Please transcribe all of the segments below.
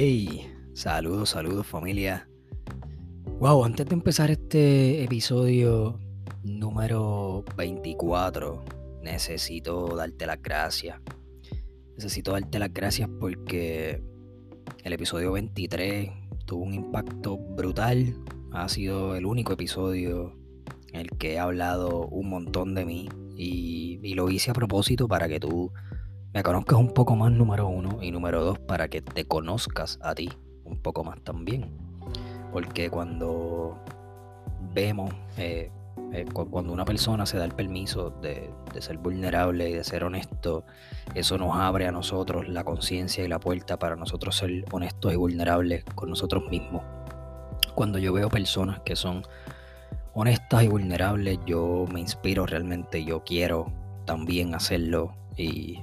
Hey, saludos, saludos familia. Wow, antes de empezar este episodio número 24, necesito darte las gracias. Necesito darte las gracias porque el episodio 23 tuvo un impacto brutal. Ha sido el único episodio en el que he hablado un montón de mí y, lo hice a propósito para que tú me conozcas un poco más, número uno, y número dos, para que te conozcas a ti un poco más también. Porque cuando vemos, eh, eh, cuando una persona se da el permiso de, de, ser vulnerable y de ser honesto, eso nos abre a nosotros la conciencia y la puerta para nosotros ser honestos y vulnerables con nosotros mismos. Cuando yo veo personas que son honestas y vulnerables, yo me inspiro realmente, yo quiero también hacerlo y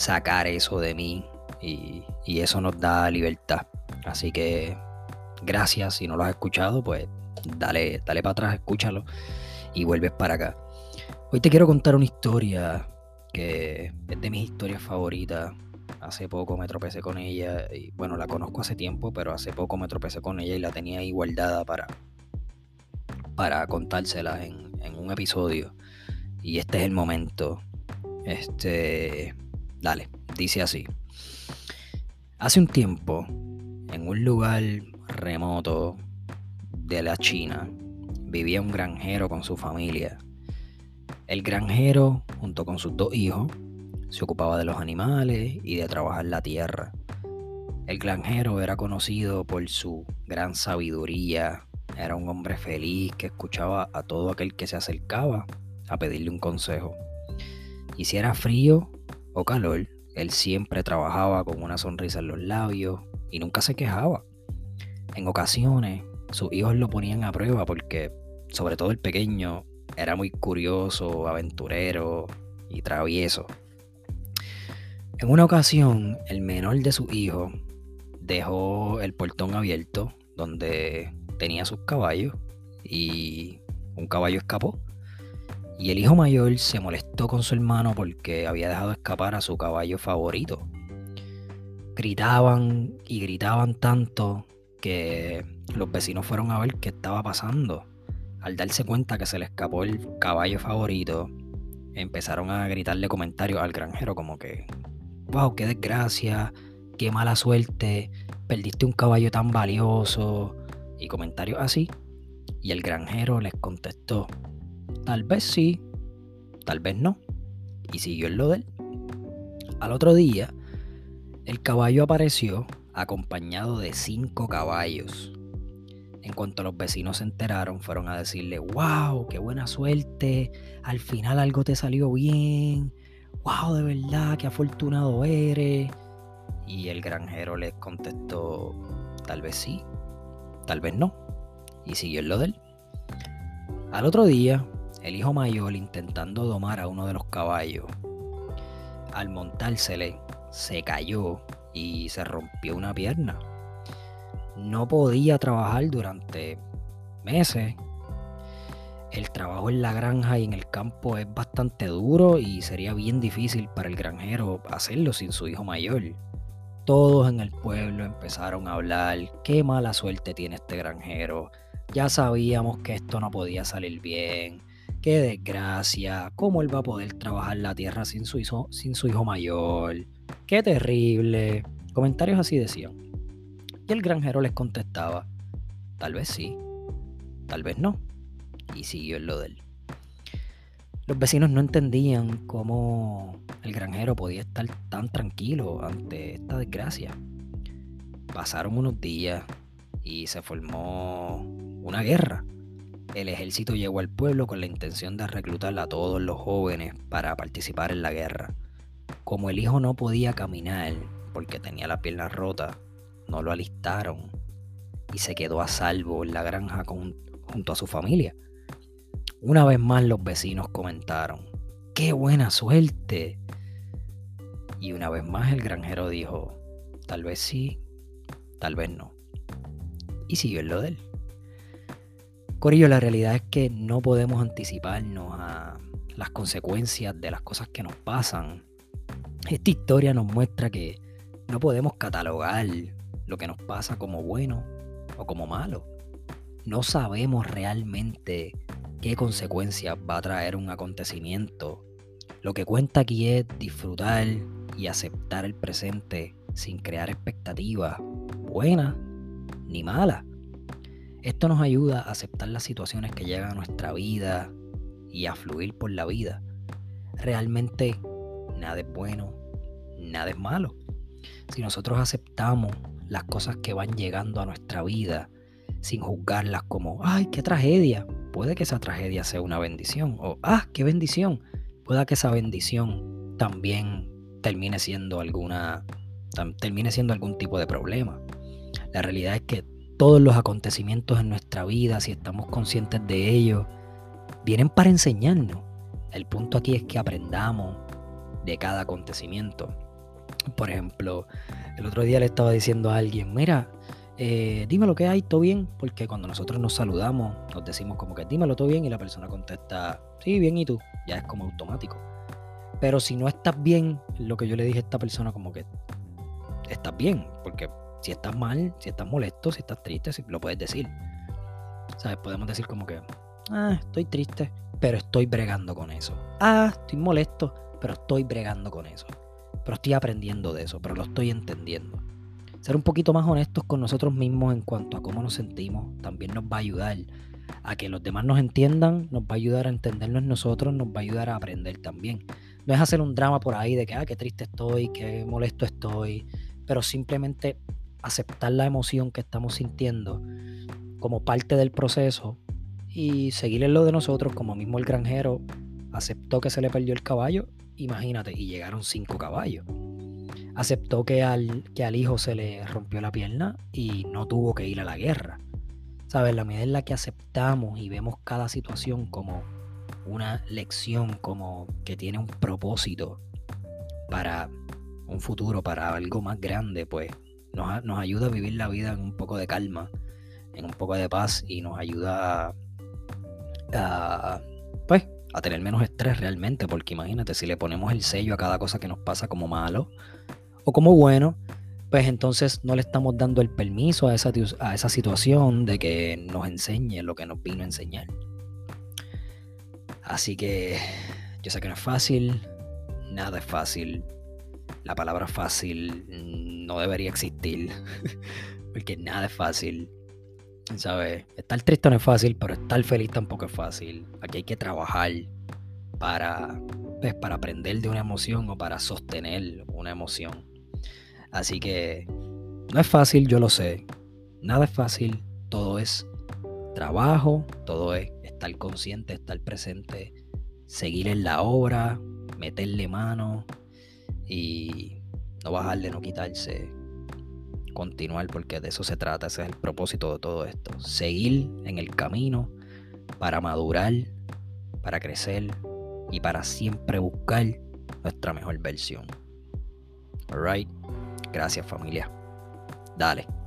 sacar eso de mí y, eso nos da libertad. Así que gracias, si no lo has escuchado, pues dale, dale para atrás, escúchalo y vuelves para acá. Hoy te quiero contar una historia que es de mis historias favoritas. Hace poco me tropecé con ella y bueno, la conozco hace tiempo, pero hace poco me tropecé con ella y la tenía ahí guardada para, para contársela en un episodio. Y este es el momento. Este, dale, dice así. Hace un tiempo, en un lugar remoto de la China, vivía un granjero con su familia. El granjero, junto con sus dos hijos, se ocupaba de los animales y de trabajar la tierra. El granjero era conocido por su gran sabiduría, era un hombre feliz que escuchaba a todo aquel que se acercaba a pedirle un consejo. Y si era frío o calor, él siempre trabajaba con una sonrisa en los labios y nunca se quejaba. En ocasiones, sus hijos lo ponían a prueba porque, sobre todo el pequeño, era muy curioso, aventurero y travieso. En una ocasión, el menor de sus hijos dejó el portón abierto donde tenía sus caballos y un caballo escapó. Y el hijo mayor se molestó con su hermano porque había dejado escapar a su caballo favorito. Gritaban y gritaban tanto que los vecinos fueron a ver qué estaba pasando. Al darse cuenta que se le escapó el caballo favorito, empezaron a gritarle comentarios al granjero como que, wow, qué desgracia, qué mala suerte, perdiste un caballo tan valioso y comentarios así. Y el granjero les contestó, tal vez sí, tal vez no. Y siguió en lo de él. Al otro día, el caballo apareció acompañado de cinco caballos. En cuanto los vecinos se enteraron, fueron a decirle, wow, qué buena suerte, al final algo te salió bien, wow, de verdad, qué afortunado eres. Y el granjero les contestó, tal vez sí, tal vez no. Y siguió en lo de él. Al otro día, el hijo mayor intentando domar a uno de los caballos, al montársele, se cayó y se rompió una pierna. No podía trabajar durante meses. El trabajo en la granja y en el campo es bastante duro y sería bien difícil para el granjero hacerlo sin su hijo mayor. Todos en el pueblo empezaron a hablar, qué mala suerte tiene este granjero. Ya sabíamos que esto no podía salir bien. Qué desgracia. ¿Cómo él va a poder trabajar la tierra sin su hijo, sin su hijo mayor? Qué terrible. Comentarios así decían. Y el granjero les contestaba, tal vez sí, tal vez no. Y siguió en lo de él. Los vecinos no entendían cómo el granjero podía estar tan tranquilo ante esta desgracia. Pasaron unos días y se formó una guerra. El ejército llegó al pueblo con la intención de reclutar a todos los jóvenes para participar en la guerra. Como el hijo no podía caminar porque tenía la pierna rota, no lo alistaron y se quedó a salvo en la granja junto a su familia. Una vez más los vecinos comentaron, ¡qué buena suerte! Y una vez más el granjero dijo, tal vez sí, tal vez no. Y siguió en lo de él. Corillo, la realidad es que no podemos anticiparnos a las consecuencias de las cosas que nos pasan. Esta historia nos muestra que no podemos catalogar lo que nos pasa como bueno o como malo. No sabemos realmente qué consecuencias va a traer un acontecimiento. Lo que cuenta aquí es disfrutar y aceptar el presente sin crear expectativas buenas ni malas. Esto nos ayuda a aceptar las situaciones que llegan a nuestra vida y a fluir por la vida. Realmente nada es bueno, nada es malo. Si nosotros aceptamos las cosas que van llegando a nuestra vida sin juzgarlas como, ay, qué tragedia, puede que esa tragedia sea una bendición. O, ah, qué bendición, pueda que esa bendición también termine siendo alguna, termine siendo algún tipo de problema. La realidad es que todos los acontecimientos en nuestra vida, si estamos conscientes de ellos, vienen para enseñarnos. El punto aquí es que aprendamos de cada acontecimiento. Por ejemplo, el otro día le estaba diciendo a alguien, mira, eh, dime lo que hay, todo bien, porque cuando nosotros nos saludamos, nos decimos como que dímelo todo bien y la persona contesta, sí, bien, y tú, ya es como automático. Pero si no estás bien, lo que yo le dije a esta persona como que estás bien, porque si estás mal, si estás molesto, si estás triste, lo puedes decir. ¿Sabes? Podemos decir como que, ah, estoy triste, pero estoy bregando con eso. Ah, estoy molesto, pero estoy bregando con eso. Pero estoy aprendiendo de eso, pero lo estoy entendiendo. Ser un poquito más honestos con nosotros mismos en cuanto a cómo nos sentimos también nos va a ayudar a que los demás nos entiendan, nos va a ayudar a entendernos nosotros, nos va a ayudar a aprender también. No es hacer un drama por ahí de que, ah, qué triste estoy, qué molesto estoy, pero simplemente aceptar la emoción que estamos sintiendo como parte del proceso y seguir en lo de nosotros, como mismo el granjero aceptó que se le perdió el caballo, imagínate, y llegaron cinco caballos. Aceptó que al, que al hijo se le rompió la pierna y no tuvo que ir a la guerra. ¿Sabes? La medida en la que aceptamos y vemos cada situación como una lección, como que tiene un propósito para un futuro, para algo más grande, pues nos, nos ayuda a vivir la vida en un poco de calma, en un poco de paz y nos ayuda a, pues, a tener menos estrés realmente, porque imagínate, si le ponemos el sello a cada cosa que nos pasa como malo o como bueno, pues entonces no le estamos dando el permiso a esa, a esa situación de que nos enseñe lo que nos vino a enseñar. Así que yo sé que no es fácil, nada es fácil. La palabra fácil no debería existir, porque nada es fácil. ¿Sabes? Estar triste no es fácil, pero estar feliz tampoco es fácil. Aquí hay que trabajar para, pues, para aprender de una emoción o para sostener una emoción. Así que no es fácil, yo lo sé. Nada es fácil, todo es trabajo, todo es estar consciente, estar presente, seguir en la obra, meterle mano y no bajarle, no quitarse, continuar porque de eso se trata, ese es el propósito de todo esto, seguir en el camino para madurar, para crecer y para siempre buscar nuestra mejor versión. Alright, gracias familia. Dale.